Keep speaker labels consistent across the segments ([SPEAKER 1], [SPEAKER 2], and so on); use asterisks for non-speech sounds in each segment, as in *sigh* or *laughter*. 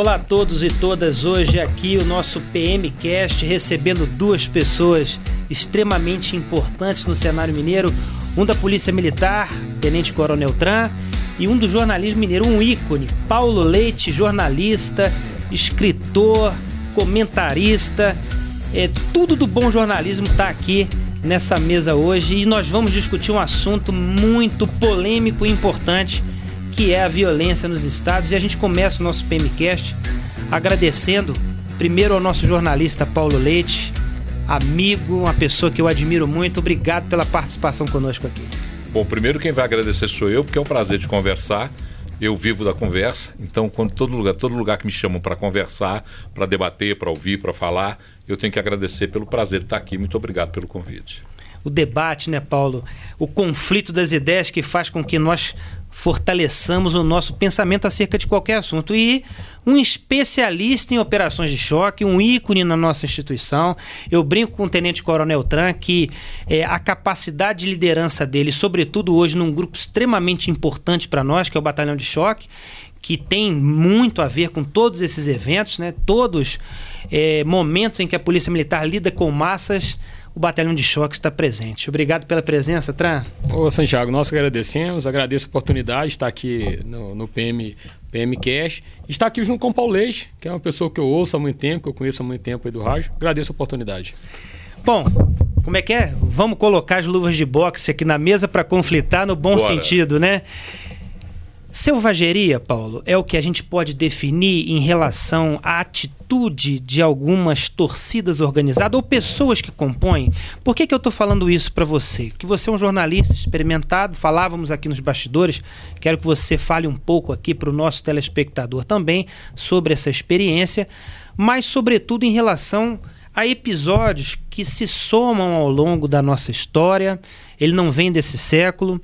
[SPEAKER 1] Olá a todos e todas. Hoje aqui o nosso PMcast recebendo duas pessoas extremamente importantes no cenário mineiro, um da Polícia Militar, Tenente Coronel Tran, e um do jornalismo mineiro, um ícone, Paulo Leite, jornalista, escritor, comentarista, é tudo do bom jornalismo está aqui nessa mesa hoje e nós vamos discutir um assunto muito polêmico e importante que é a violência nos estados. E a gente começa o nosso PMcast agradecendo primeiro ao nosso jornalista Paulo Leite, amigo, uma pessoa que eu admiro muito. Obrigado pela participação conosco aqui.
[SPEAKER 2] Bom, primeiro quem vai agradecer sou eu, porque é um prazer de conversar. Eu vivo da conversa, então quando todo lugar, todo lugar que me chamam para conversar, para debater, para ouvir, para falar, eu tenho que agradecer pelo prazer de estar aqui. Muito obrigado pelo convite.
[SPEAKER 1] O debate, né, Paulo? O conflito das ideias que faz com que nós fortaleçamos o nosso pensamento acerca de qualquer assunto. E um especialista em operações de choque, um ícone na nossa instituição. Eu brinco com o Tenente Coronel Tran que é, a capacidade de liderança dele, sobretudo hoje num grupo extremamente importante para nós, que é o Batalhão de Choque, que tem muito a ver com todos esses eventos, né? todos é, momentos em que a Polícia Militar lida com massas o Batalhão de Choque está presente. Obrigado pela presença, Tran.
[SPEAKER 3] Ô, Santiago, nós agradecemos, agradeço a oportunidade de estar aqui no, no PM, PM Cash. Estar aqui junto com o Paulo Leite, que é uma pessoa que eu ouço há muito tempo, que eu conheço há muito tempo aí do rádio. Agradeço a oportunidade.
[SPEAKER 1] Bom, como é que é? Vamos colocar as luvas de boxe aqui na mesa para conflitar no bom Bora. sentido, né? Selvageria, Paulo, é o que a gente pode definir em relação à atitude de algumas torcidas organizadas ou pessoas que compõem. Por que, que eu estou falando isso para você? Que você é um jornalista experimentado, falávamos aqui nos bastidores, quero que você fale um pouco aqui para o nosso telespectador também sobre essa experiência, mas, sobretudo, em relação a episódios que se somam ao longo da nossa história, ele não vem desse século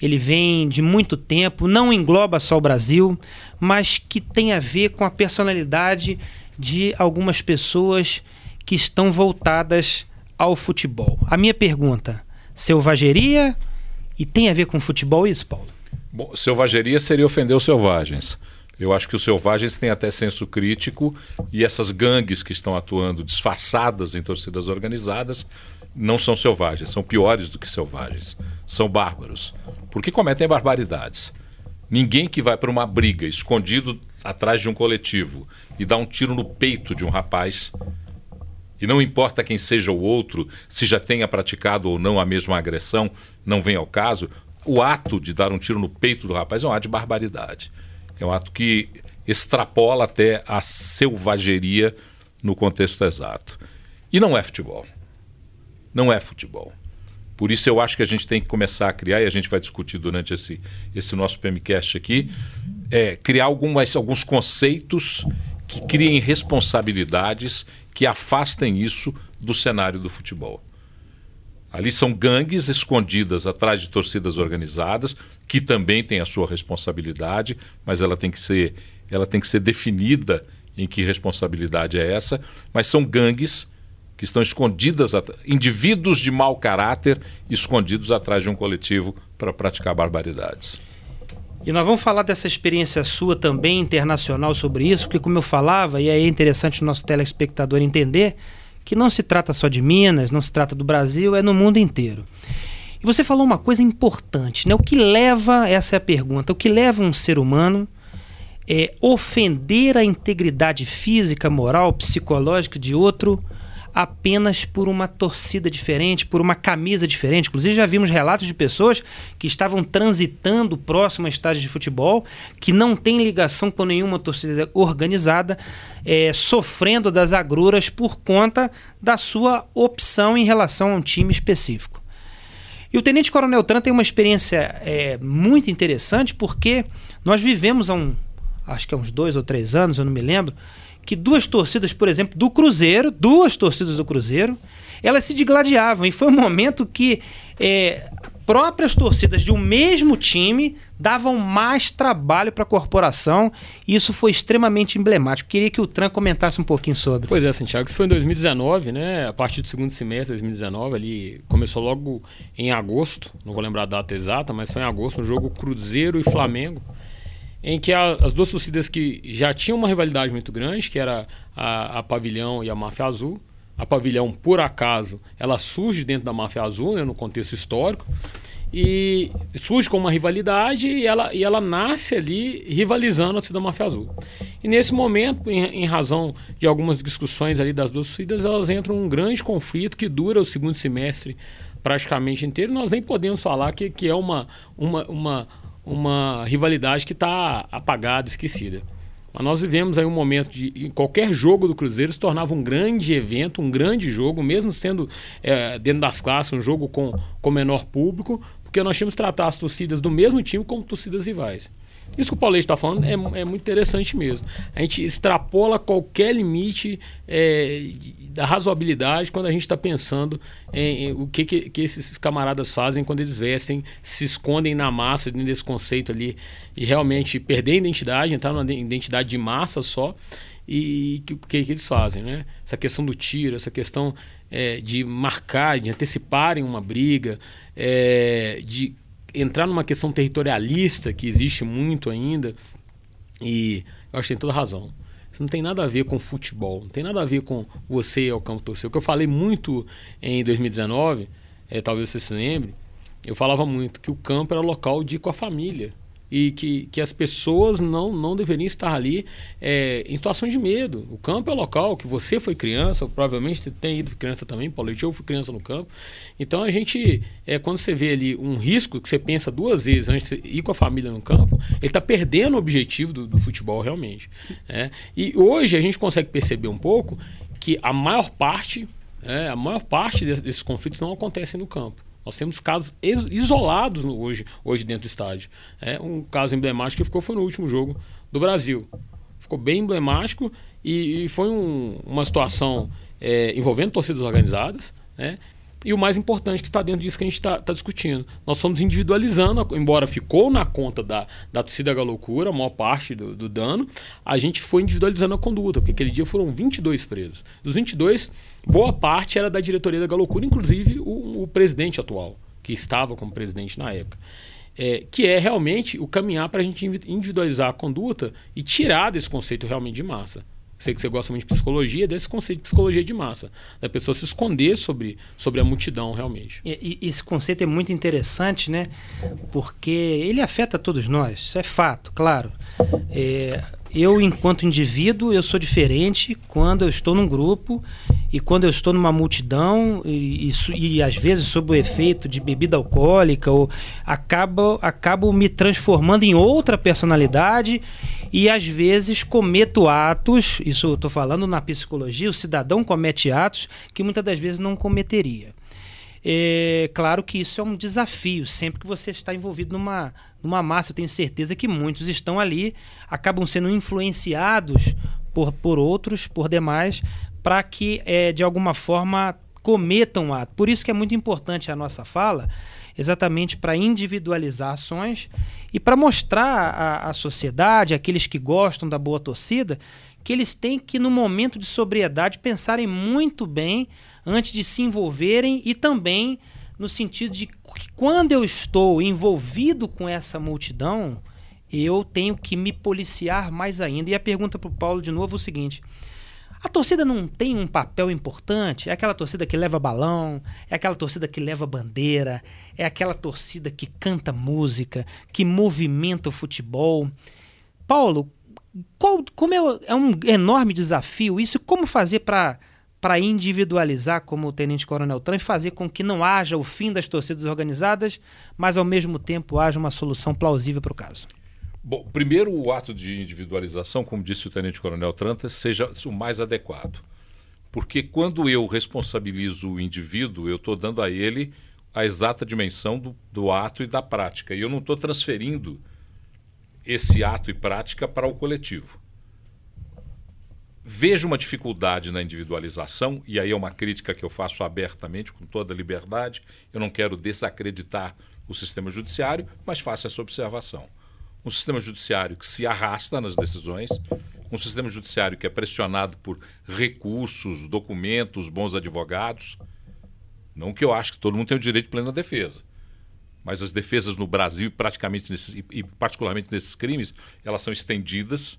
[SPEAKER 1] ele vem de muito tempo, não engloba só o Brasil, mas que tem a ver com a personalidade de algumas pessoas que estão voltadas ao futebol. A minha pergunta: selvageria e tem a ver com futebol isso, Paulo?
[SPEAKER 2] Bom, selvageria seria ofender os selvagens. Eu acho que os selvagens têm até senso crítico e essas gangues que estão atuando disfarçadas em torcidas organizadas não são selvagens, são piores do que selvagens. São bárbaros. Porque cometem barbaridades. Ninguém que vai para uma briga escondido atrás de um coletivo e dá um tiro no peito de um rapaz, e não importa quem seja o outro, se já tenha praticado ou não a mesma agressão, não vem ao caso, o ato de dar um tiro no peito do rapaz é um ato de barbaridade. É um ato que extrapola até a selvageria no contexto exato. E não é futebol. Não é futebol. Por isso eu acho que a gente tem que começar a criar, e a gente vai discutir durante esse, esse nosso PMCast aqui, é, criar algumas, alguns conceitos que criem responsabilidades que afastem isso do cenário do futebol. Ali são gangues escondidas atrás de torcidas organizadas, que também têm a sua responsabilidade, mas ela tem que ser, ela tem que ser definida em que responsabilidade é essa, mas são gangues que estão escondidas, indivíduos de mau caráter escondidos atrás de um coletivo para praticar barbaridades.
[SPEAKER 1] E nós vamos falar dessa experiência sua também internacional sobre isso, porque como eu falava, e aí é interessante o nosso telespectador entender, que não se trata só de Minas, não se trata do Brasil, é no mundo inteiro. E você falou uma coisa importante, né? O que leva, essa é a pergunta, o que leva um ser humano é ofender a integridade física, moral, psicológica de outro apenas por uma torcida diferente, por uma camisa diferente. Inclusive, já vimos relatos de pessoas que estavam transitando próximo a estádios de futebol, que não tem ligação com nenhuma torcida organizada, é, sofrendo das agruras por conta da sua opção em relação a um time específico. E o Tenente Coronel Tran tem uma experiência é, muito interessante porque nós vivemos há um, acho que há uns dois ou três anos, eu não me lembro, que duas torcidas, por exemplo, do Cruzeiro, duas torcidas do Cruzeiro, elas se digladiavam. E foi um momento que é, próprias torcidas de um mesmo time davam mais trabalho para a corporação. E isso foi extremamente emblemático. Queria que o Tran comentasse um pouquinho sobre.
[SPEAKER 3] Pois é, Santiago. Isso foi em 2019, né? A partir do segundo semestre de 2019, ali começou logo em agosto. Não vou lembrar a data exata, mas foi em agosto, um jogo Cruzeiro e Flamengo. Em que a, as duas torcidas que já tinham uma rivalidade muito grande, que era a, a Pavilhão e a Máfia Azul. A Pavilhão, por acaso, ela surge dentro da Máfia Azul, né, no contexto histórico, e surge com uma rivalidade e ela, e ela nasce ali rivalizando a torcida Máfia Azul. E nesse momento, em, em, razão de algumas discussões ali das duas torcidas, elas entram num grande conflito que dura o segundo semestre praticamente inteiro. Nós nem podemos falar que, que é uma, uma, uma uma rivalidade que está apagada, esquecida. Mas nós vivemos aí um momento de qualquer jogo do Cruzeiro se tornava um grande evento, um grande jogo, mesmo sendo é, dentro das classes um jogo com, com menor público, porque nós tínhamos que tratar as torcidas do mesmo time como torcidas rivais. Isso que o Paulete está falando é, é, muito interessante mesmo. A gente extrapola qualquer limite é, da razoabilidade quando a gente está pensando em, em, o que, que, que, esses camaradas fazem quando eles vestem, se escondem na massa, dentro desse conceito ali, e realmente perder a identidade, entrar numa identidade de massa só, e o que, que, eles fazem. Né? Essa questão do tiro, essa questão é, de marcar, de anteciparem uma briga, é, de entrar numa questão territorialista que existe muito ainda. E eu acho que tem toda razão. Isso não tem nada a ver com futebol, não tem nada a ver com você ao campo torcer. O que eu falei muito em 2019, é, talvez você se lembre, eu falava muito que o campo era local de ir com a família e que, que as pessoas não, não deveriam estar ali é, em situação de medo. O campo é local, que você foi criança, provavelmente tem ido criança também, Paulo, eu fui criança no campo. Então a gente, é, quando você vê ali um risco que você pensa duas vezes antes de ir com a família no campo, ele está perdendo o objetivo do, do futebol realmente. Né? E hoje a gente consegue perceber um pouco que a maior parte, é, a maior parte desses conflitos não acontecem no campo. Nós temos casos isolados hoje, hoje dentro do estádio. É, um caso emblemático que ficou foi no último jogo do Brasil. Ficou bem emblemático e, e foi um, uma situação é, envolvendo torcidas organizadas, né? E o mais importante que está dentro disso que a gente está tá discutindo. Nós fomos individualizando, embora ficou na conta da, da torcida da loucura, a maior parte do, do, dano, a gente foi individualizando a conduta, porque aquele dia foram 22 presos. Dos 22, boa parte era da diretoria da Galocura, inclusive o, o presidente atual, que estava como presidente na época. É, que é realmente o caminhar para a gente individualizar a conduta e tirar desse conceito realmente de massa sei que você gosta muito de psicologia, desse conceito de psicologia de massa, da pessoa se esconder sobre, sobre a multidão realmente.
[SPEAKER 1] E, e, esse conceito é muito interessante, né? Porque ele afeta todos nós, isso é fato, claro. É, eu, enquanto indivíduo, eu sou diferente quando eu estou num grupo e quando eu estou numa multidão e, e, e às vezes sob o efeito de bebida alcoólica, ou acabo, acabo me transformando em outra personalidade e às vezes cometo atos, isso eu estou falando na psicologia, o cidadão comete atos que muitas das vezes não cometeria. É claro que isso é um desafio, sempre que você está envolvido numa, numa massa, eu tenho certeza que muitos estão ali, acabam sendo influenciados por, por outros, por demais, para que é, de alguma forma cometam ato. Por isso que é muito importante a nossa fala, exatamente para individualizar ações e para mostrar à, à sociedade, aqueles que gostam da boa torcida, que eles têm que, no momento de sobriedade, pensarem muito bem antes de se envolverem e também no sentido de que quando eu estou envolvido com essa multidão, eu tenho que me policiar mais ainda. E a pergunta para o Paulo de novo é o seguinte: a torcida não tem um papel importante? É aquela torcida que leva balão, é aquela torcida que leva bandeira, é aquela torcida que canta música, que movimenta o futebol. Paulo, qual, como é, é um enorme desafio isso? Como fazer para para individualizar, como o Tenente Coronel Trump, fazer com que não haja o fim das torcidas organizadas, mas ao mesmo tempo haja uma solução plausível para o caso?
[SPEAKER 2] Bom, primeiro o ato de individualização, como disse o Tenente Coronel Tranta, seja o mais adequado. Porque quando eu responsabilizo o indivíduo, eu estou dando a ele a exata dimensão do, do ato e da prática. E eu não estou transferindo esse ato e prática para o coletivo. Vejo uma dificuldade na individualização, e aí é uma crítica que eu faço abertamente, com toda liberdade. Eu não quero desacreditar o sistema judiciário, mas faço essa observação. Um sistema judiciário que se arrasta nas decisões, um sistema judiciário que é pressionado por recursos, documentos, bons advogados. Não que eu acho que todo mundo tem o direito de plena defesa, mas as defesas no Brasil, praticamente nesses, e particularmente nesses crimes, elas são estendidas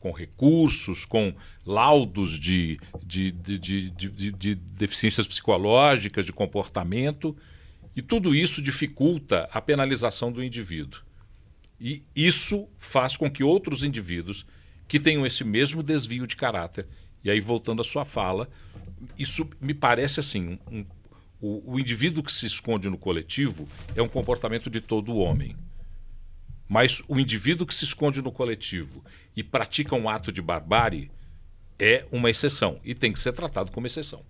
[SPEAKER 2] com recursos, com laudos de, de, de, de, deficiências psicológicas, de comportamento, e tudo isso dificulta a penalização do indivíduo. E isso faz com que outros indivíduos que tenham esse mesmo desvio de caráter, e aí voltando à sua fala, isso me parece assim, um, o, o indivíduo que se esconde no coletivo é um comportamento de todo homem. Mas o indivíduo que se esconde no coletivo e pratica um ato de barbárie é uma exceção e tem que ser tratado como exceção.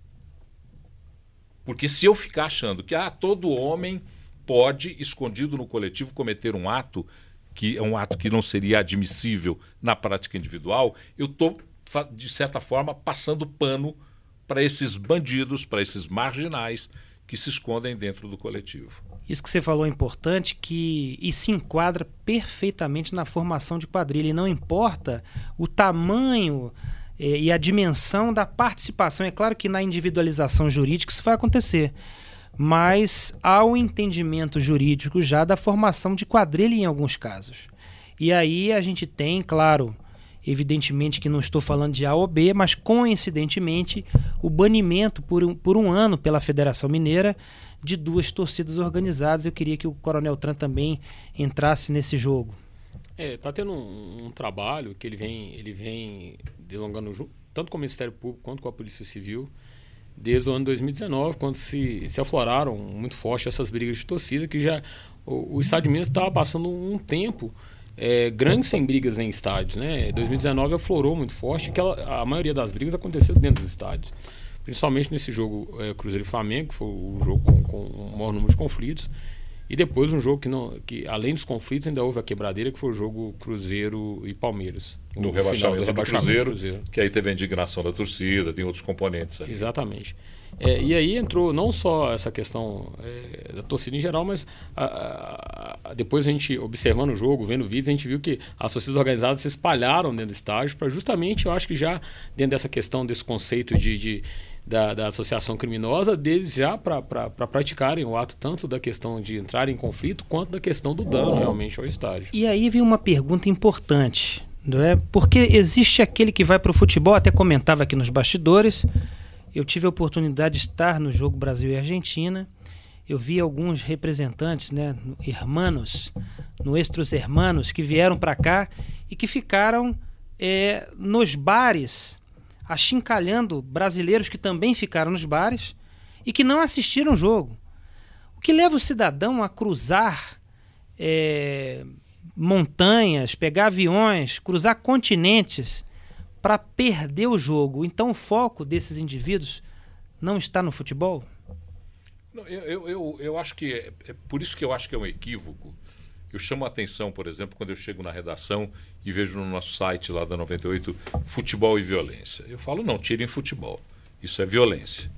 [SPEAKER 2] Porque se eu ficar achando que ah, todo homem pode, escondido no coletivo, cometer um ato que é um ato que não seria admissível na prática individual, eu estou, de certa forma, passando pano para esses bandidos, para esses marginais que se escondem dentro do coletivo.
[SPEAKER 1] Isso que você falou é importante que e se enquadra perfeitamente na formação de quadrilha. E não importa o tamanho eh, e a dimensão da participação. É claro que na individualização jurídica isso vai acontecer. Mas há o entendimento jurídico já da formação de quadrilha em alguns casos. E aí a gente tem, claro, Evidentemente que não estou falando de A ou B, mas coincidentemente o banimento por um, por um ano pela Federação Mineira de duas torcidas organizadas. Eu queria que o Coronel Tran também entrasse nesse jogo.
[SPEAKER 3] É, tá tendo um, um trabalho que ele vem, ele vem delongando tanto com o Ministério Público quanto com a Polícia Civil desde o ano 2019, quando se, se afloraram muito forte essas brigas de torcida, que já o, o Estado de estava passando um tempo é, grandes sem brigas em estádios. Né? 2019 aflorou muito forte, que ela, a maioria das brigas aconteceu dentro dos estádios. Principalmente nesse jogo é, Cruzeiro e Flamengo, que foi o jogo com, com o maior número de conflitos. E depois um jogo que, não, que além dos conflitos, ainda houve a quebradeira, que foi o jogo Cruzeiro e Palmeiras.
[SPEAKER 2] No rebaixamento, do, rebaixamento Cruzeiro, Cruzeiro, que aí teve a indignação da torcida, tem outros componentes.
[SPEAKER 3] Exatamente. É, e aí entrou não só essa questão é, da torcida em geral, mas a, a, depois a gente, observando o jogo, vendo vídeos, a gente viu que as torcidas organizadas se espalharam dentro do estádio para justamente, eu acho que já dentro dessa questão, desse conceito de, de da, da, associação criminosa, deles já para pra, pra praticarem o ato tanto da questão de entrar em conflito, quanto da questão do dano realmente ao estádio.
[SPEAKER 1] E aí vem uma pergunta importante, não é? Porque existe aquele que vai para o futebol, até comentava aqui nos bastidores eu tive a oportunidade de estar no jogo Brasil e Argentina. Eu vi alguns representantes, né, hermanos, nuestros hermanos, que vieram para cá e que ficaram é, nos bares, achincalhando brasileiros que também ficaram nos bares e que não assistiram o jogo. O que leva o cidadão a cruzar é, montanhas, pegar aviões, cruzar continentes para perder o jogo. Então o foco desses indivíduos não está no futebol?
[SPEAKER 2] Não, eu, eu, eu acho que é, é, por isso que eu acho que é um equívoco. Eu chamo a atenção, por exemplo, quando eu chego na redação e vejo no nosso site lá da 98 futebol e violência. Eu falo, não, tirem futebol. Isso é violência.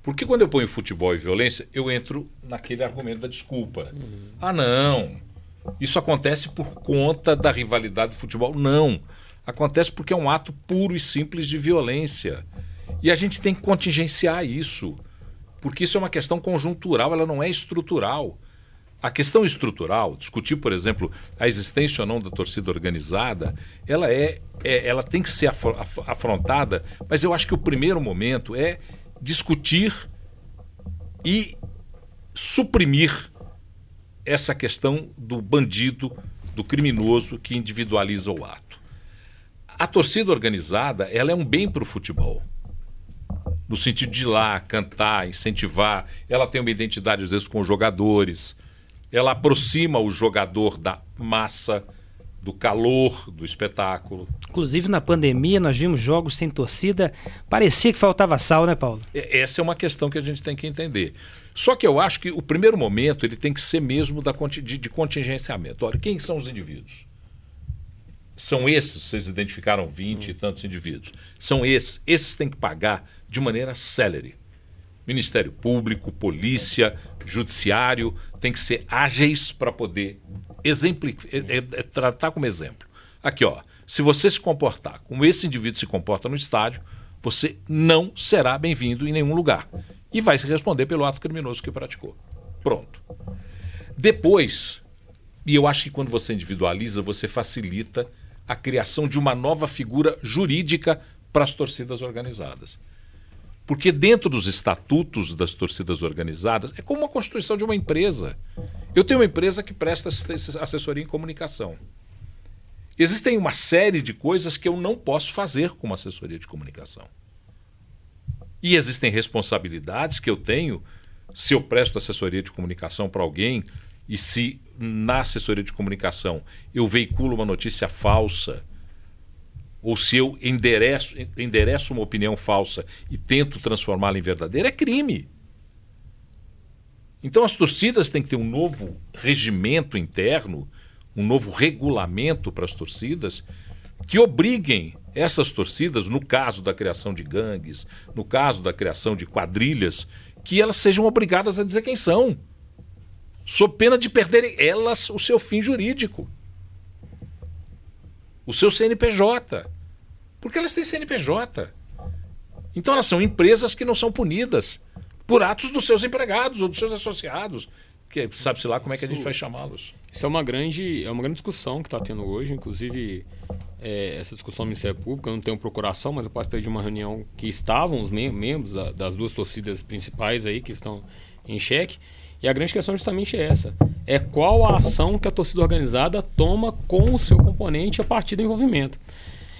[SPEAKER 2] Porque quando eu ponho futebol e violência, eu entro naquele argumento da desculpa. Uhum. Ah, não. Isso acontece por conta da rivalidade do futebol. Não. Acontece porque é um ato puro e simples de violência. E a gente tem que contingenciar isso, porque isso é uma questão conjuntural, ela não é estrutural. A questão estrutural, discutir, por exemplo, a existência ou não da torcida organizada, ela é, é ela tem que ser afrontada, mas eu acho que o primeiro momento é discutir e suprimir essa questão do bandido, do criminoso que individualiza o ato. A torcida organizada ela é um bem para o futebol. No sentido de ir lá, cantar, incentivar. Ela tem uma identidade, às vezes, com os jogadores. Ela aproxima o jogador da massa, do calor do espetáculo.
[SPEAKER 1] Inclusive, na pandemia, nós vimos jogos sem torcida. Parecia que faltava sal, né, Paulo?
[SPEAKER 2] Essa é uma questão que a gente tem que entender. Só que eu acho que o primeiro momento ele tem que ser mesmo da, de, de contingenciamento. Olha, quem são os indivíduos? São esses, vocês identificaram 20 hum. e tantos indivíduos. São esses. Esses têm que pagar de maneira célere. Ministério Público, Polícia, Judiciário tem que ser ágeis para poder exemplificar, é, é, é, tratar como exemplo. Aqui, ó, se você se comportar como esse indivíduo se comporta no estádio, você não será bem-vindo em nenhum lugar. E vai se responder pelo ato criminoso que praticou. Pronto. Depois, e eu acho que quando você individualiza, você facilita a criação de uma nova figura jurídica para as torcidas organizadas. Porque dentro dos estatutos das torcidas organizadas, é como a constituição de uma empresa. Eu tenho uma empresa que presta assessoria em comunicação. Existem uma série de coisas que eu não posso fazer com uma assessoria de comunicação. E existem responsabilidades que eu tenho se eu presto assessoria de comunicação para alguém e se na assessoria de comunicação eu veiculo uma notícia falsa ou se eu endereço, endereço uma opinião falsa e tento transformá-la em verdadeira, é crime. Então as torcidas têm que ter um novo regimento interno, um novo regulamento para as torcidas que obriguem essas torcidas, no caso da criação de gangues, no caso da criação de quadrilhas, que elas sejam obrigadas a dizer quem são, sob pena de perderem elas o seu fim jurídico, o seu CNPJ. Porque elas têm CNPJ. Então elas são empresas que não são punidas por atos dos seus empregados ou dos seus associados. Que sabe-se lá como é que a gente vai chamá-los.
[SPEAKER 3] Isso é uma grande, é uma grande discussão que está tendo hoje. Inclusive, é, essa discussão no Ministério Público, eu não tenho procuração, mas eu participei de uma reunião que estavam os mem membros da, das duas torcidas principais aí que estão em xeque. E a grande questão é justamente essa. É qual a ação que a torcida organizada toma com o seu componente a partir do envolvimento.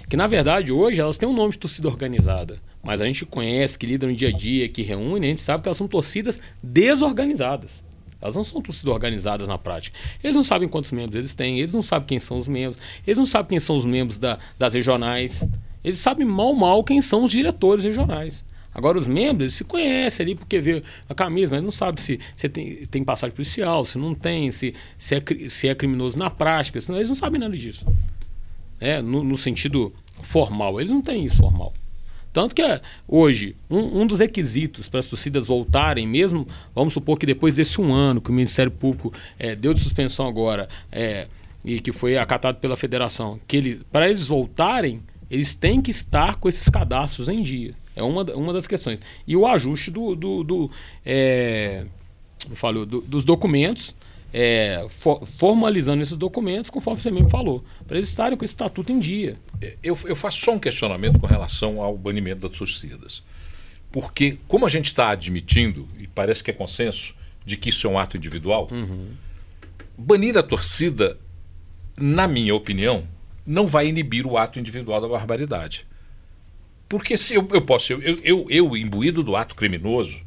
[SPEAKER 3] Que na verdade hoje elas têm um nome de torcida organizada, mas a gente conhece, que lida no dia a dia, que reúne, a gente sabe que elas são torcidas desorganizadas. Elas não são torcidas organizadas na prática. Eles não sabem quantos membros eles têm, eles não sabem quem são os membros, eles não sabem quem são os membros da, das regionais. Eles sabem mal mal quem são os diretores regionais. Agora, os membros se conhecem ali porque vê a camisa, mas não sabe se, se tem, tem passagem policial, se não tem, se, se, é, se é criminoso na prática, senão eles não sabem nada disso é, no, no, sentido formal. Eles não têm isso formal. Tanto que é, hoje, um, um, dos requisitos para as torcidas voltarem, mesmo, vamos supor que depois desse um ano que o Ministério Público é, deu de suspensão agora é, e que foi acatado pela federação, que ele, para eles voltarem, eles têm que estar com esses cadastros em dia. É uma, uma das questões. E o ajuste do, do, do, é, falo, do dos documentos é, for, formalizando esses documentos, conforme você mesmo falou, para eles estarem com esse estatuto em dia.
[SPEAKER 2] É, eu, eu faço só um questionamento com relação ao banimento das torcidas. Porque, como a gente está admitindo, e parece que é consenso, de que isso é um ato individual, uhum. banir a torcida, na minha opinião, não vai inibir o ato individual da barbaridade. Porque se eu, eu posso, eu, eu, eu, imbuído do ato criminoso,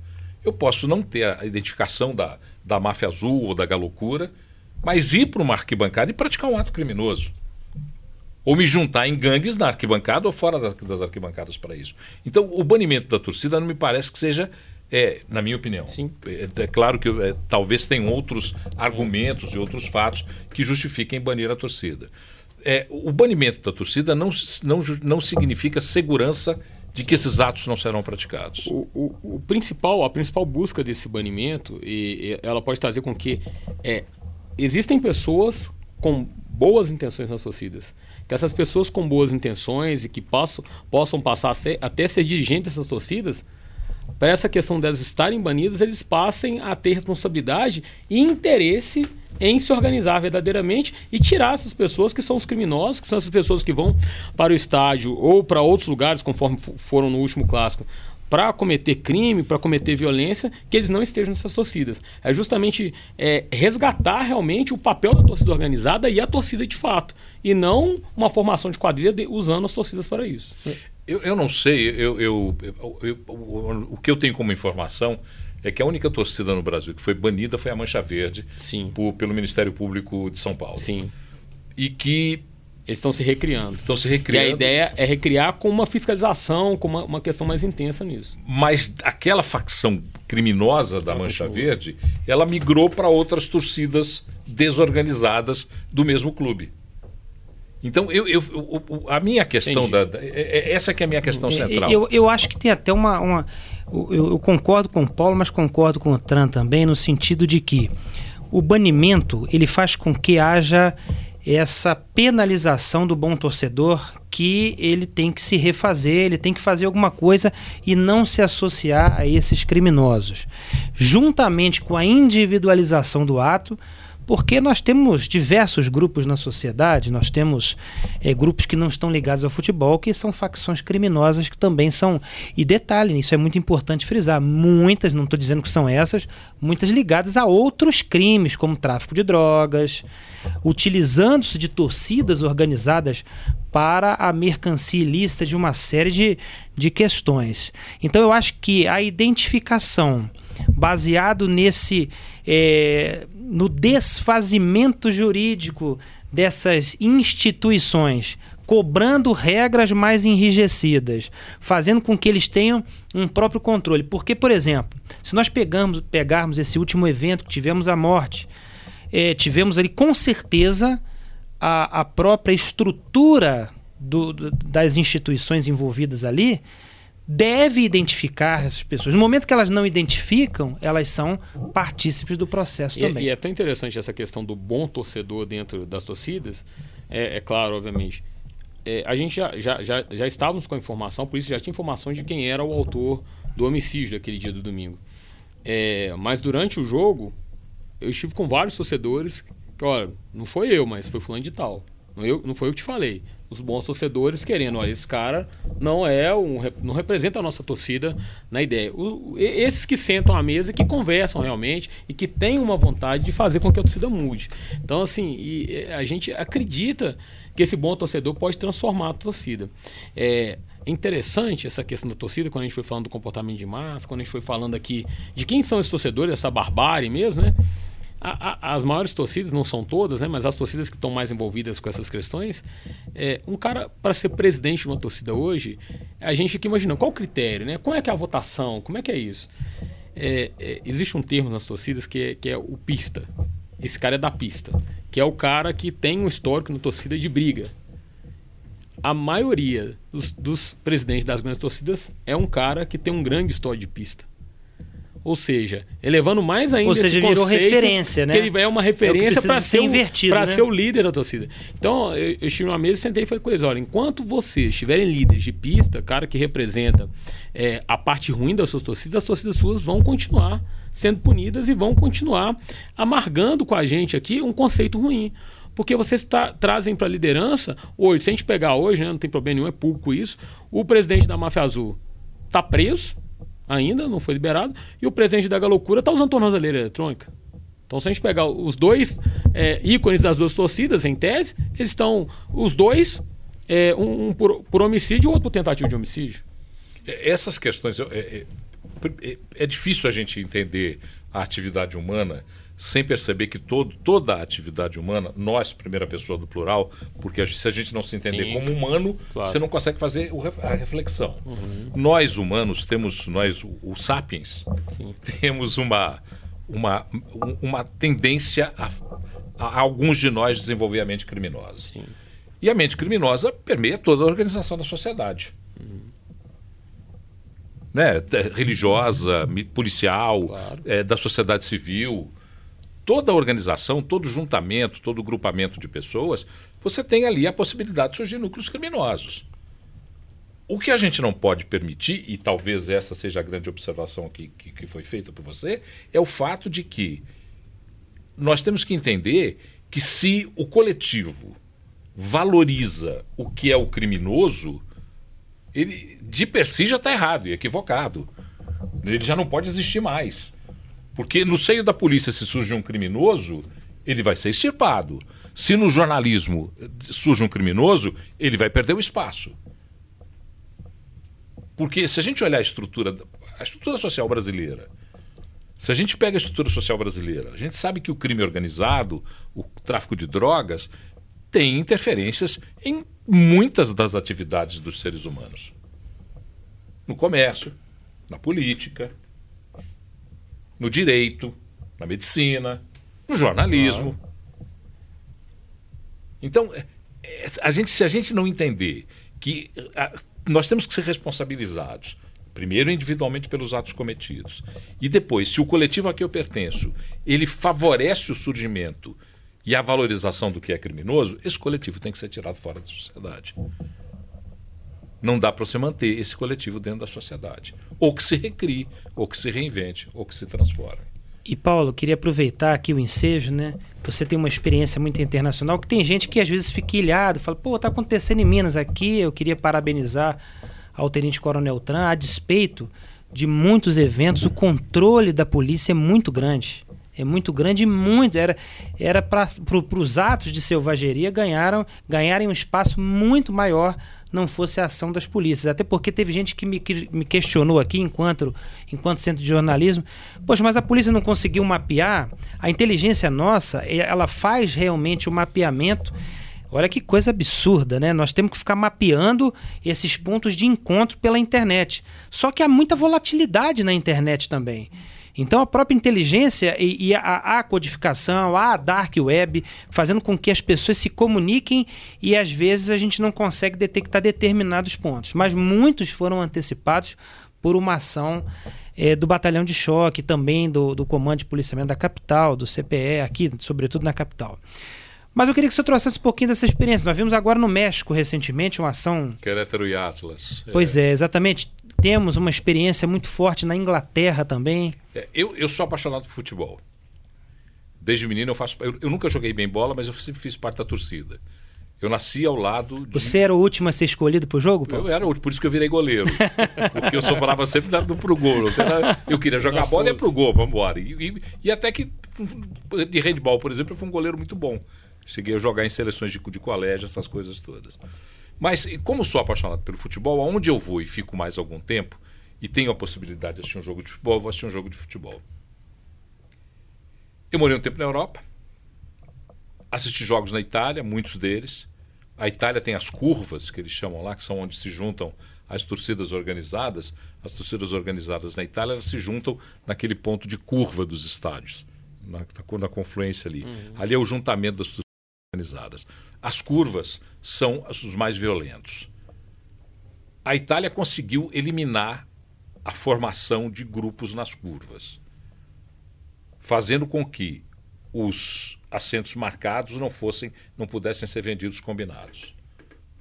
[SPEAKER 2] eu posso não ter a identificação da, da máfia azul ou da galocura, mas ir para uma arquibancada e praticar um ato criminoso. Ou me juntar em gangues na arquibancada ou fora das arquibancadas para isso. Então, o banimento da torcida não me parece que seja, é, na minha opinião.
[SPEAKER 3] Sim.
[SPEAKER 2] É, é claro que é, talvez tenham outros argumentos e outros fatos que justifiquem banir a torcida. É, o banimento da torcida não, não, não significa segurança de que esses atos não serão praticados.
[SPEAKER 3] O, o, o principal, a principal busca desse banimento, e, e ela pode trazer com que é, existem pessoas com boas intenções nas torcidas. Que essas pessoas com boas intenções e que possam, possam passar a ser, até ser dirigentes dessas torcidas, para essa questão delas estarem banidas, eles passem a ter responsabilidade e interesse em se organizar verdadeiramente e tirar essas pessoas que são os criminosos, que são essas pessoas que vão para o estádio ou para outros lugares, conforme foram no último clássico, para cometer crime, para cometer violência, que eles não estejam nessas torcidas. É justamente é, resgatar realmente o papel da torcida organizada e a torcida de fato, e não uma formação de quadrilha de, usando as torcidas para isso.
[SPEAKER 2] Eu, eu não sei, eu, eu, eu, o que eu tenho como informação é que a única torcida no Brasil que foi banida foi a Mancha Verde
[SPEAKER 3] Sim.
[SPEAKER 2] Por, pelo Ministério Público de São Paulo.
[SPEAKER 3] Sim.
[SPEAKER 2] E que.
[SPEAKER 3] Eles estão se recriando.
[SPEAKER 2] Estão se recriando.
[SPEAKER 3] E a ideia é recriar com uma fiscalização, com uma, uma questão mais intensa nisso.
[SPEAKER 2] Mas aquela facção criminosa da Mancha Verde, ela migrou para outras torcidas desorganizadas do mesmo clube. Então, eu, eu, eu, a minha questão, da, da, é, é, essa que é a minha questão central.
[SPEAKER 1] Eu, eu acho que tem até uma, uma eu, eu, concordo com o Paulo, mas concordo com o Tran também, no sentido de que o banimento ele faz com que haja essa penalização do bom torcedor que ele tem que se refazer, ele tem que fazer alguma coisa e não se associar a esses criminosos. Juntamente com a individualização do ato, Porque nós temos diversos grupos na sociedade, nós temos é, grupos que não estão ligados ao futebol, que são facções criminosas que também são. E detalhe, isso é muito importante frisar: muitas, não estou dizendo que são essas, muitas ligadas a outros crimes, como tráfico de drogas, utilizando-se de torcidas organizadas para a mercancia ilícita de uma série de, de questões. Então eu acho que a identificação baseado nesse é, no desfazimento jurídico dessas instituições, cobrando regras mais enrijecidas, fazendo com que eles tenham um próprio controle. Porque, por exemplo, se nós pegamos, pegarmos esse último evento que tivemos a morte, é, tivemos ali com certeza a, a própria estrutura do, do, das instituições envolvidas ali deve identificar essas pessoas. No momento que elas não identificam, elas são partícipes do processo
[SPEAKER 3] e,
[SPEAKER 1] também.
[SPEAKER 3] E é tão interessante essa questão do bom torcedor dentro das torcidas. É, é claro, obviamente. É, a gente já, já, já, já estávamos com a informação, por isso já tinha informação de quem era o autor do homicídio daquele dia do domingo. É, mas durante o jogo, eu estive com vários torcedores que, olha, não foi eu, mas foi fulano de tal. Não, eu, não foi eu que te falei os bons torcedores querendo, olha, esse cara não é um, não representa a nossa torcida na ideia. O, esses que sentam à mesa, que conversam realmente e que têm uma vontade de fazer com que a torcida mude. Então, assim, a gente acredita que esse bom torcedor pode transformar a torcida. É interessante essa questão da torcida, quando a gente foi falando do comportamento de massa, quando a gente foi falando aqui de quem são esses torcedores, essa barbárie mesmo, né? A, a, as maiores torcidas, não são todas, né, mas as torcidas que estão mais envolvidas com essas questões, é, um cara, para ser presidente de uma torcida hoje, a gente fica imaginando qual o critério, né? Como é que é a votação? Como é que é isso? É, é, existe um termo nas torcidas que é, que é o pista. Esse cara é da pista, que é o cara que tem um histórico na torcida de briga. A maioria dos, dos presidentes das grandes torcidas é um cara que tem um grande histórico de pista. Ou seja, elevando mais ainda
[SPEAKER 1] Ou seja, virou referência, né?
[SPEAKER 3] Ele é uma referência é para ser,
[SPEAKER 1] invertido,
[SPEAKER 3] né?
[SPEAKER 1] ser
[SPEAKER 3] o líder da torcida. Então, eu, eu estive numa mesa sentei e falei com eles: olha, enquanto vocês estiverem líderes de pista, cara que representa é, a parte ruim das suas torcidas, as torcidas suas vão continuar sendo punidas e vão continuar amargando com a gente aqui um conceito ruim porque vocês tá, trazem para a liderança, hoje, se a gente pegar hoje, né, não tem problema nenhum, é público isso, o presidente da Máfia Azul está preso, ainda, não foi liberado, e o presidente da Galocura está usando tornozeleira eletrônica. Então, se a gente pegar os dois é, ícones das duas torcidas, em tese, eles estão, os dois, é, um, um por, por, homicídio e outro por tentativa de homicídio.
[SPEAKER 2] É, essas questões, é, é, é, é difícil a gente entender a atividade humana sem perceber que todo, toda a atividade humana, nós, primeira pessoa do plural, porque se a gente não se entender Sim, como humano, claro. você não consegue fazer a reflexão. Uhum. Nós, humanos, temos, nós, os sapiens, Sim. temos uma, uma, uma tendência a, a, alguns de nós desenvolver a mente criminosa. Sim. E a mente criminosa permeia toda a organização da sociedade. Uhum. Né? Religiosa, policial, claro. é, da sociedade civil toda organização, todo juntamento, todo grupamento de pessoas, você tem ali a possibilidade de surgir núcleos criminosos. O que a gente não pode permitir, e talvez essa seja a grande observação que, que, que foi feita por você, é o fato de que nós temos que entender que se o coletivo valoriza o que é o criminoso, ele de per si já está errado e equivocado. Ele já não pode existir mais. Porque no seio da polícia, se surge um criminoso, ele vai ser extirpado. Se no jornalismo surge um criminoso, ele vai perder o espaço. Porque se a gente olhar a estrutura, a estrutura social brasileira, se a gente pega a estrutura social brasileira, a gente sabe que o crime organizado, o tráfico de drogas, tem interferências em muitas das atividades dos seres humanos. No comércio, na política, no direito, na medicina, no jornalismo. Então, é, é, a gente, se a gente não entender que a, nós temos que ser responsabilizados, primeiro individualmente pelos atos cometidos, e depois, se o coletivo a que eu pertenço, ele favorece o surgimento e a valorização do que é criminoso, esse coletivo tem que ser tirado fora da sociedade. Não dá para você manter esse coletivo dentro da sociedade. Ou que se recrie, ou que se reinvente, ou que se transforme.
[SPEAKER 1] E Paulo, queria aproveitar aqui o ensejo, né? Você tem uma experiência muito internacional, que tem gente que às vezes fica ilhado, fala, pô, tá acontecendo em Minas aqui, eu queria parabenizar ao Tenente Coronel Tran, a despeito de muitos eventos, o controle da polícia é muito grande. É muito grande e muito. Era, era para pro, os atos de selvageria ganharam, ganharem um espaço muito maior não fosse a ação das polícias. Até porque teve gente que me, que me questionou aqui, enquanto, enquanto centro de jornalismo, poxa, mas a polícia não conseguiu mapear? A inteligência nossa, ela faz realmente o mapeamento. Olha que coisa absurda, né? Nós temos que ficar mapeando esses pontos de encontro pela internet. Só que há muita volatilidade na internet também. Então a própria inteligência e, e a, a, codificação, a dark web, fazendo com que as pessoas se comuniquem e às vezes a gente não consegue detectar determinados pontos. Mas muitos foram antecipados por uma ação é, do batalhão de choque, também do, do comando de policiamento da capital, do CPE, aqui, sobretudo na capital. Mas eu queria que você trouxesse um pouquinho dessa experiência. Nós vimos agora no México recentemente uma ação.
[SPEAKER 2] Querétaro e Atlas.
[SPEAKER 1] Pois é, é exatamente temos uma experiência muito forte na Inglaterra também.
[SPEAKER 2] É, eu, eu sou apaixonado por futebol. Desde menino eu faço. Eu, eu, nunca joguei bem bola, mas eu sempre fiz parte da torcida. Eu nasci ao lado de...
[SPEAKER 1] Você era o último a ser escolhido para o jogo? Pô?
[SPEAKER 2] Eu era o último, por isso que eu virei goleiro. *laughs* porque eu sobrava sempre dando pro gol. Eu queria jogar Nossa, bola e ia pro gol, vamos embora. E, e, e, até que de handball, por exemplo, eu fui um goleiro muito bom. Cheguei a jogar em seleções de, de colégio, essas coisas todas. Mas, como sou apaixonado pelo futebol, aonde eu vou e fico mais algum tempo, e tenho a possibilidade de assistir um jogo de futebol, eu vou assistir um jogo de futebol. Eu morei um tempo na Europa, assisti jogos na Itália, muitos deles. A Itália tem as curvas, que eles chamam lá, que são onde se juntam as torcidas organizadas. As torcidas organizadas na Itália elas se juntam naquele ponto de curva dos estádios, na, na, na confluência ali. Uhum. Ali é o juntamento das torcidas organizadas. As curvas são os mais violentos. A Itália conseguiu eliminar a formação de grupos nas curvas, fazendo com que os assentos marcados não fossem, não pudessem ser vendidos combinados.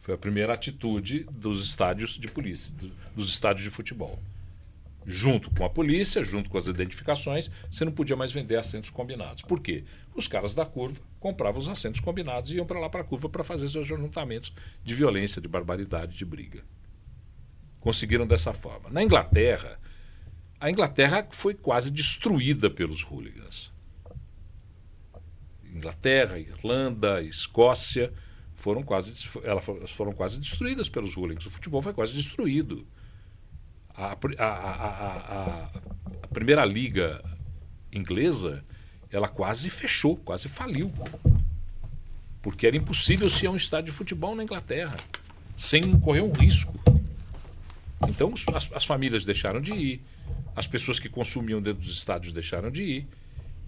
[SPEAKER 2] Foi a primeira atitude dos estádios de polícia, dos estádios de futebol junto com a polícia, junto com as identificações, você não podia mais vender assentos combinados. Por quê? Os caras da curva compravam os assentos combinados e iam para lá para a curva para fazer seus juntamentos de violência, de barbaridade, de briga. Conseguiram dessa forma. Na Inglaterra, a Inglaterra foi quase destruída pelos hooligans. Inglaterra, Irlanda, Escócia foram quase, elas foram quase destruídas pelos hooligans. O futebol foi quase destruído a, a, a, primeira liga inglesa ela quase fechou, quase faliu. Porque era impossível se a um estádio de futebol na Inglaterra sem correr um risco. Então as, as famílias deixaram de ir, as pessoas que consumiam dentro dos estádios deixaram de ir,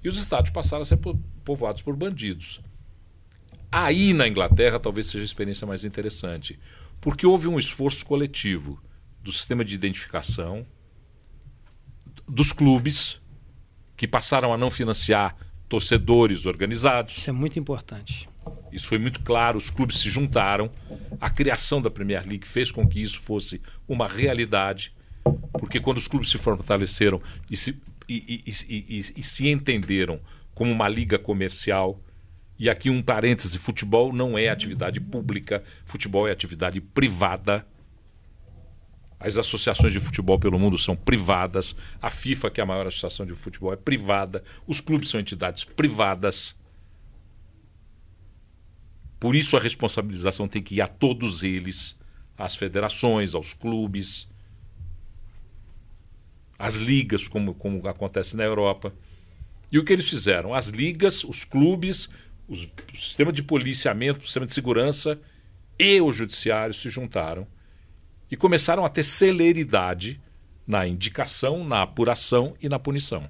[SPEAKER 2] e os estádios passaram a ser povoados por bandidos. Aí na Inglaterra talvez seja a experiência mais interessante, porque houve um esforço coletivo do sistema de identificação, dos clubes, que passaram a não financiar torcedores organizados.
[SPEAKER 1] Isso é muito importante.
[SPEAKER 2] Isso foi muito claro, os clubes se juntaram, a criação da Premier League fez com que isso fosse uma realidade, porque quando os clubes se fortaleceram e se, e, e, e, se entenderam como uma liga comercial, e aqui um parêntese: futebol não é atividade pública, futebol é atividade privada. As associações de futebol pelo mundo são privadas. A FIFA, que é a maior associação de futebol, é privada. Os clubes são entidades privadas. Por isso a responsabilização tem que ir a todos eles, às federações, aos clubes, às ligas, como, como acontece na Europa. E o que eles fizeram? As ligas, os clubes, os, o sistema de policiamento, o sistema de segurança e o judiciário se juntaram e começaram a ter celeridade na indicação, na apuração e na punição.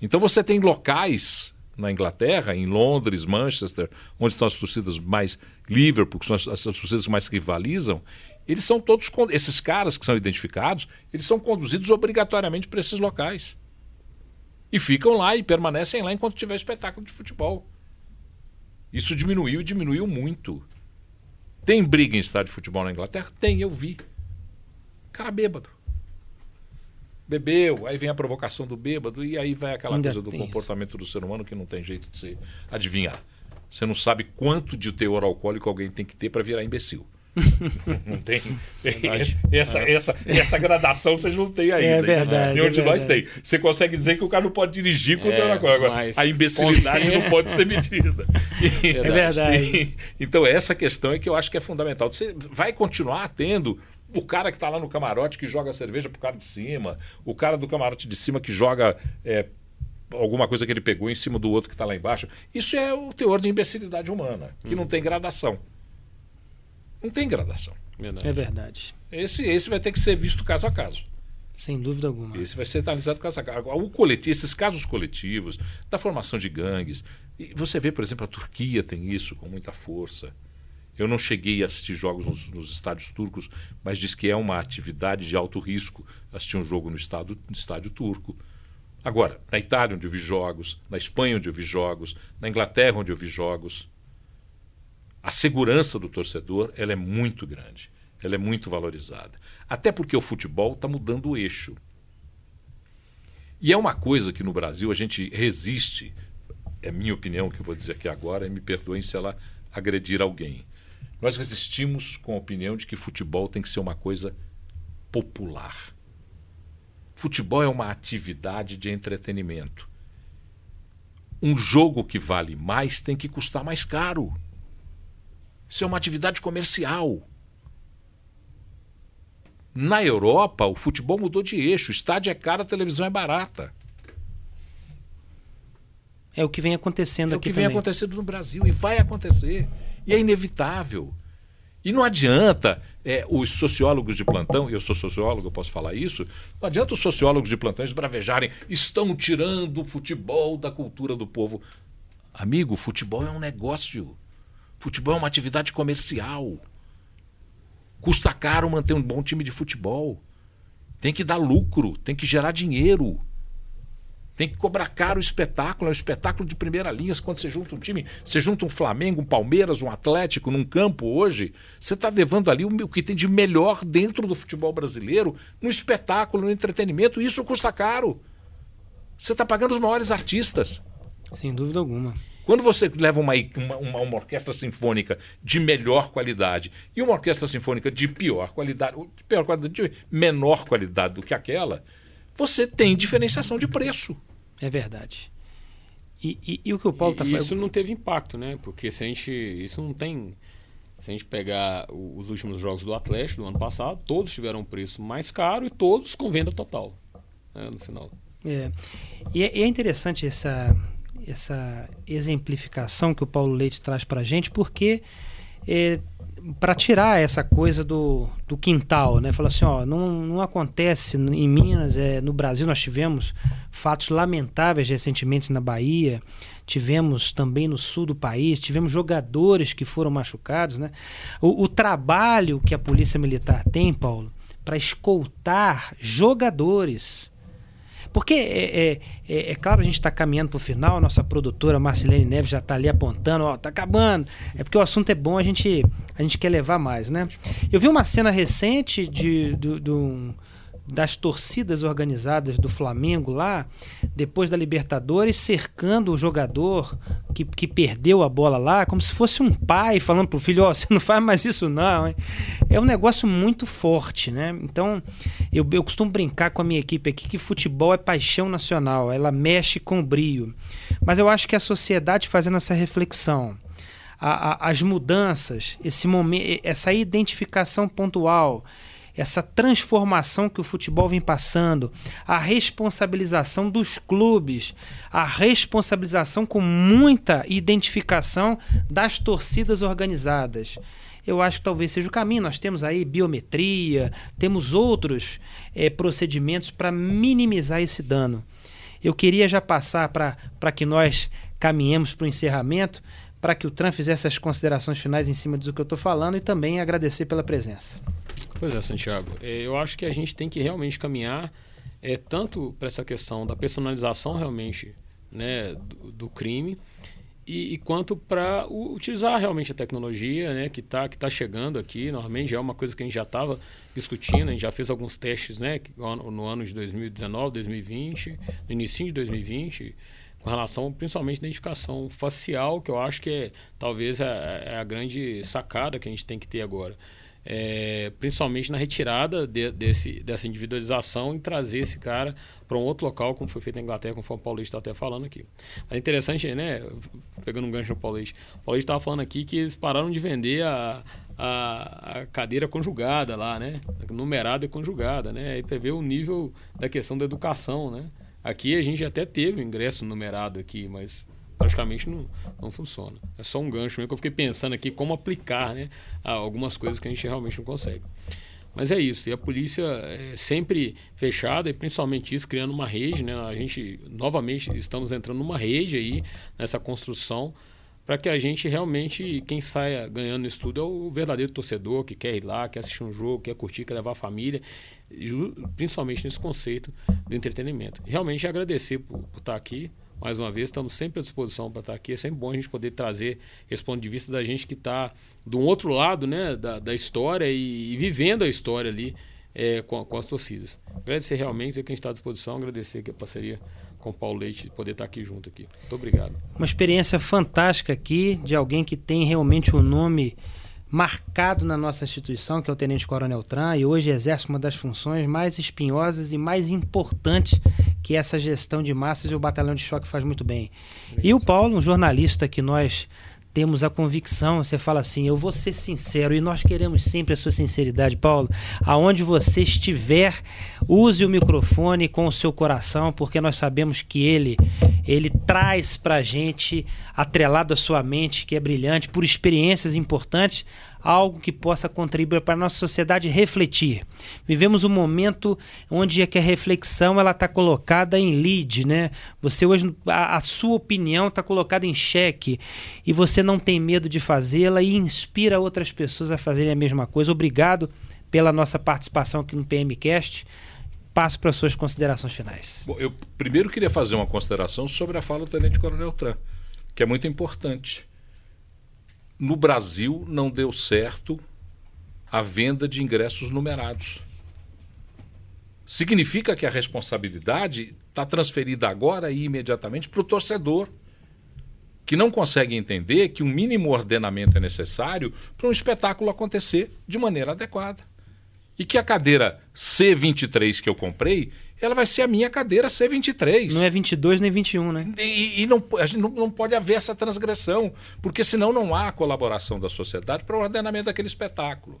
[SPEAKER 2] Então você tem locais na Inglaterra, em Londres, Manchester, onde estão as torcidas mais Liverpool, que são as, as torcidas mais rivalizam, eles são todos esses caras que são identificados, eles são conduzidos obrigatoriamente para esses locais. E ficam lá e permanecem lá enquanto tiver espetáculo de futebol. Isso diminuiu e diminuiu muito. Tem briga em estádio de futebol na Inglaterra? Tem, eu vi. Cara bêbado. bebeu, aí vem a provocação do bêbado, e aí vai aquela
[SPEAKER 1] Ainda
[SPEAKER 2] coisa do comportamento do ser humano que não tem jeito de se adivinhar. Você não sabe quanto de teor alcoólico alguém tem que ter para virar imbecil. *laughs* não tem.
[SPEAKER 3] Verdade.
[SPEAKER 2] Essa, essa, essa gradação vocês não têm ainda.
[SPEAKER 1] É verdade,
[SPEAKER 2] Nenhum
[SPEAKER 1] é
[SPEAKER 2] de nós tem. Você consegue dizer que o cara não pode dirigir quando
[SPEAKER 3] É,
[SPEAKER 2] é uma coisa. Agora,
[SPEAKER 3] mas-
[SPEAKER 2] a imbecilidade não pode ser medida. *laughs*
[SPEAKER 1] É verdade.
[SPEAKER 2] Então, essa questão é que eu acho que é fundamental. Você vai continuar tendo o cara que está lá no camarote que joga cerveja pro cara de cima, o cara do camarote de cima que joga é, alguma coisa que ele pegou em cima do outro que está lá embaixo. Isso é o teor de imbecilidade humana, que não tem gradação. Não tem gradação.
[SPEAKER 3] Verdade.
[SPEAKER 1] É verdade.
[SPEAKER 2] Esse, esse vai ter que ser visto caso a caso.
[SPEAKER 1] Sem dúvida alguma.
[SPEAKER 2] Esse vai ser analisado caso a caso. O coletivo, esses casos coletivos, da formação de gangues. E você vê, por exemplo, a Turquia tem isso com muita força. Eu não cheguei a assistir jogos nos, nos estádios turcos, mas diz que é uma atividade de alto risco assistir um jogo no, estado, no estádio turco. Agora, na Itália, onde eu vi jogos, na Espanha, onde eu vi jogos, na Inglaterra, onde eu vi jogos, a segurança do torcedor ela é muito grande, ela é muito valorizada. Até porque o futebol está mudando o eixo. E é uma coisa que no Brasil a gente resiste, é minha opinião que eu vou dizer aqui agora, e me perdoem se ela agredir alguém. Nós resistimos com a opinião de que futebol tem que ser uma coisa popular. Futebol é uma atividade de entretenimento. Um jogo que vale mais tem que custar mais caro. Isso é uma atividade comercial. Na Europa, o futebol mudou de eixo. O estádio é caro, a televisão é barata.
[SPEAKER 1] É o que vem acontecendo
[SPEAKER 2] É o
[SPEAKER 1] aqui
[SPEAKER 2] que vem
[SPEAKER 1] também.
[SPEAKER 2] acontecendo no Brasil e vai acontecer. E é inevitável. E não adianta é, os sociólogos de plantão, eu sou sociólogo, eu posso falar isso, não adianta os sociólogos de plantão esbravejarem, estão tirando o futebol da cultura do povo. Amigo, futebol é um negócio. Futebol é uma atividade comercial. Custa caro manter um bom time de futebol. Tem que dar lucro, tem que gerar dinheiro. Tem que cobrar caro o espetáculo, é um espetáculo de primeira linha. Quando você junta um time, você junta um Flamengo, um Palmeiras, um Atlético num campo hoje, você está levando ali o que tem de melhor dentro do futebol brasileiro no espetáculo, no entretenimento. E isso custa caro. Você está pagando os maiores artistas.
[SPEAKER 1] Sem dúvida alguma.
[SPEAKER 2] Quando você leva uma, uma, uma, orquestra sinfônica de melhor qualidade e uma orquestra sinfônica de pior qualidade, pior qualidade, de menor qualidade do que aquela, você tem diferenciação de preço.
[SPEAKER 1] É verdade. E, e- e o que o Paulo está
[SPEAKER 3] E
[SPEAKER 1] falando.
[SPEAKER 3] isso não teve impacto, né? Porque se a gente. Isso não tem. Se a gente pegar os últimos jogos do Atlético do ano passado, todos tiveram um preço mais caro e todos com venda total. né, no final.
[SPEAKER 1] É. E, é, e é interessante essa, essa exemplificação que o Paulo Leite traz para a gente, porque para tirar essa coisa do, do quintal, né? Falar assim, ó, não, não acontece em Minas, é, no Brasil nós tivemos fatos lamentáveis recentemente na Bahia, tivemos também no sul do país, tivemos jogadores que foram machucados, né? O, o trabalho que a polícia militar tem, Paulo, para escoltar jogadores. Porque é, é, é, é claro, a gente está caminhando para o final, nossa produtora Marcelene Neves já está ali apontando, ó, tá acabando. É porque o assunto é bom, a gente, a gente quer levar mais, né? Eu vi uma cena recente de, do, do- das torcidas organizadas do Flamengo lá, depois da Libertadores, cercando o jogador que, que perdeu a bola lá, como se fosse um pai falando pro filho, ó, você não faz mais isso não, hein? É um negócio muito forte, né? Então, eu, eu costumo brincar com a minha equipe aqui que futebol é paixão nacional, ela mexe com o brio. Mas eu acho que a sociedade fazendo essa reflexão, a- a- as mudanças, esse momento, essa identificação pontual, essa transformação que o futebol vem passando, a responsabilização dos clubes, a responsabilização com muita identificação das torcidas organizadas. Eu acho que talvez seja o caminho. Nós temos aí biometria, temos outros eh, procedimentos para minimizar esse dano. Eu queria já passar para que nós caminhemos para o encerramento, para que o Tran fizesse as considerações finais em cima do que eu estou falando e também agradecer pela presença.
[SPEAKER 3] Pois é, Santiago. É, Eu acho que a gente tem que realmente caminhar é, tanto para essa questão da personalização realmente né, do, do crime e, e quanto para utilizar realmente a tecnologia né, que está que tá chegando aqui. Normalmente já é uma coisa que a gente já estava discutindo, a gente já fez alguns testes né, no ano de 2019, 2020, no início de 2020, com relação principalmente à identificação facial, que eu acho que é talvez é, é a grande sacada que a gente tem que ter agora é, principalmente na retirada de, desse, dessa individualização e trazer esse cara para um outro local, como foi feito na Inglaterra, como o Paulista está até falando aqui. É interessante, né? Pegando um gancho no Paulista. O Paulista estava falando aqui que eles pararam de vender a, a, a, cadeira conjugada lá, né? Numerada e conjugada, né? Aí para ver o nível da questão da educação, né? Aqui a gente até teve o ingresso numerado aqui, mas praticamente não, não funciona. É só um gancho mesmo que eu fiquei pensando aqui como aplicar né, algumas coisas que a gente realmente não consegue. Mas é isso, e a polícia é sempre fechada, e principalmente isso, criando uma rede, né? A gente, novamente, estamos entrando numa rede aí, nessa construção, para que a gente realmente, quem saia ganhando no estudo é o verdadeiro torcedor que quer ir lá, quer assistir um jogo, quer curtir, quer levar a família, principalmente nesse conceito do entretenimento. Realmente agradecer por, por estar aqui, mais uma vez, estamos sempre à disposição para estar aqui. É sempre bom a gente poder trazer esse ponto de vista da gente que está do outro lado né, da, da história e, e, vivendo a história ali é, com, com, as torcidas. Agradecer realmente, dizer que a gente está à disposição, agradecer aqui a parceria com o Paulo Leite, poder estar aqui junto aqui. Muito obrigado.
[SPEAKER 1] Uma experiência fantástica aqui de alguém que tem realmente o um nome marcado na nossa instituição, que é o Tenente Coronel Tran, e hoje exerce uma das funções mais espinhosas e mais importantes que essa gestão de massas e o batalhão de choque faz muito bem. E o Paulo, um jornalista que nós temos a convicção, você fala assim, eu vou ser sincero, e nós queremos sempre a sua sinceridade, Paulo. Aonde você estiver, use o microfone com o seu coração, porque nós sabemos que ele ele traz para a gente, atrelado à sua mente, que é brilhante, por experiências importantes, algo que possa contribuir para a nossa sociedade refletir. Vivemos um momento onde é que a reflexão ela está colocada em lead, né? Você hoje a, a sua opinião está colocada em xeque e você não tem medo de fazê-la e inspira outras pessoas a fazerem a mesma coisa. Obrigado pela nossa participação aqui no PMcast. Passo para as suas considerações finais.
[SPEAKER 2] Bom, eu primeiro queria fazer uma consideração sobre a fala do Tenente Coronel Tran, que é muito importante no Brasil não deu certo a venda de ingressos numerados. Significa que a responsabilidade está transferida agora e imediatamente para o torcedor, que não consegue entender que um mínimo ordenamento é necessário para um espetáculo acontecer de maneira adequada. E que a cadeira C23 que eu comprei ela vai ser a minha cadeira C23.
[SPEAKER 1] Não é 22 nem 21, né?
[SPEAKER 2] E, e não, a gente não, não, pode haver essa transgressão, porque senão não há colaboração da sociedade para o ordenamento daquele espetáculo.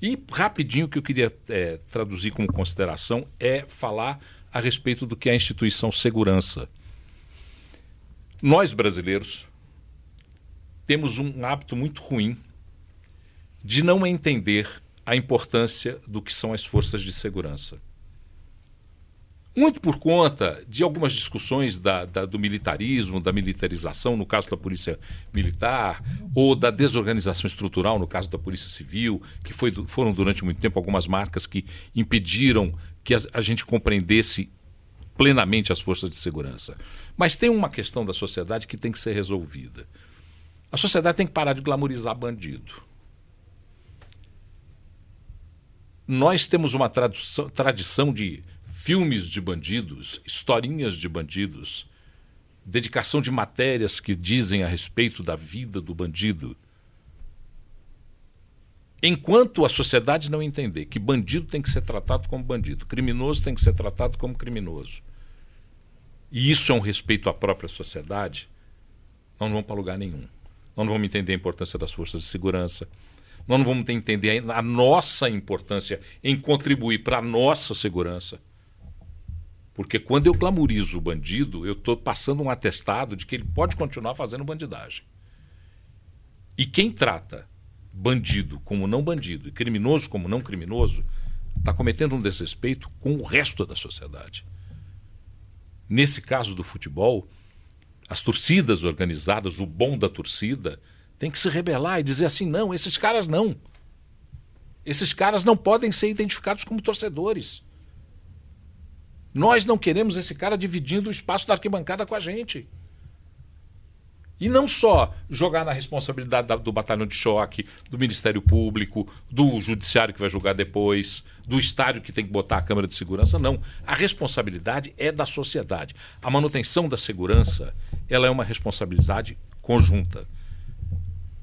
[SPEAKER 2] E rapidinho o que eu queria é, traduzir como consideração é falar a respeito do que é a instituição segurança. Nós brasileiros temos um hábito muito ruim de não entender a importância do que são as forças de segurança. Muito por conta de algumas discussões da, da, do militarismo, da militarização, no caso da Polícia Militar, ou da desorganização estrutural, no caso da Polícia Civil, que foi, foram durante muito tempo algumas marcas que impediram que a, a gente compreendesse plenamente as forças de segurança. Mas tem uma questão da sociedade que tem que ser resolvida. A sociedade tem que parar de glamorizar bandido. Nós temos uma tradição de filmes de bandidos, historinhas de bandidos, dedicação de matérias que dizem a respeito da vida do bandido. Enquanto a sociedade não entender que bandido tem que ser tratado como bandido, criminoso tem que ser tratado como criminoso, e isso é um respeito à própria sociedade, nós não vamos para lugar nenhum. Nós não vamos entender a importância das forças de segurança, nós não vamos entender a nossa importância em contribuir para a nossa segurança. Porque quando eu glamorizo o bandido, eu estou passando um atestado de que ele pode continuar fazendo bandidagem. E quem trata bandido como não bandido e criminoso como não criminoso está cometendo um desrespeito com o resto da sociedade. Nesse caso do futebol, as torcidas organizadas, o bom da torcida, tem que se rebelar e dizer assim: não, esses caras não. Esses caras não podem ser identificados como torcedores. Nós não queremos esse cara dividindo o espaço da arquibancada com a gente. E não só jogar na responsabilidade da, do batalhão de choque, do Ministério Público, do Judiciário que vai julgar depois, do estádio que tem que botar a câmera de segurança, não. A responsabilidade é da sociedade. A manutenção da segurança ela é uma responsabilidade conjunta.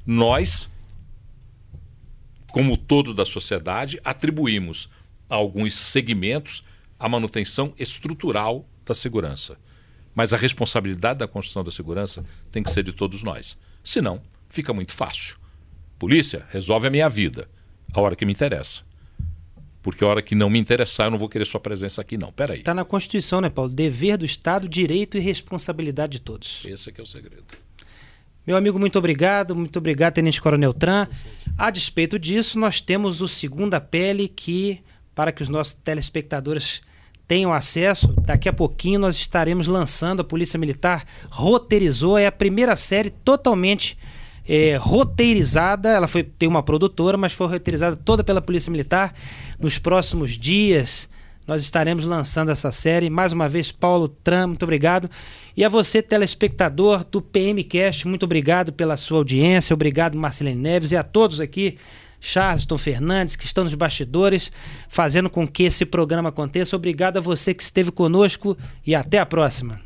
[SPEAKER 2] Nós, como todo da sociedade, atribuímos a alguns segmentos a manutenção estrutural da segurança. Mas a responsabilidade da construção da segurança tem que ser de todos nós. Senão, fica muito fácil. Polícia, resolve a minha vida, a hora que me interessa. Porque a hora que não me interessar, eu não vou querer sua presença aqui, não. Peraí.
[SPEAKER 1] Está na Constituição, né, Paulo? Dever do Estado, direito e responsabilidade de todos.
[SPEAKER 2] Esse é que é o segredo.
[SPEAKER 1] Meu amigo, muito obrigado. Muito obrigado, Tenente Coronel Tran. A despeito disso, nós temos o Segunda Pele que, para que os nossos telespectadores tenham acesso. Daqui a pouquinho nós estaremos lançando. A Polícia Militar roteirizou. É a primeira série totalmente é, roteirizada. Ela foi tem uma produtora, mas foi roteirizada toda pela Polícia Militar. Nos próximos dias nós estaremos lançando essa série. Mais uma vez, Paulo Tram, muito obrigado. E a você, telespectador do PMcast, muito obrigado pela sua audiência. Obrigado, Marcelene Neves, e a todos aqui Charleston Fernandes, que estão nos bastidores, fazendo com que esse programa aconteça. Obrigado a você que esteve conosco e até a próxima.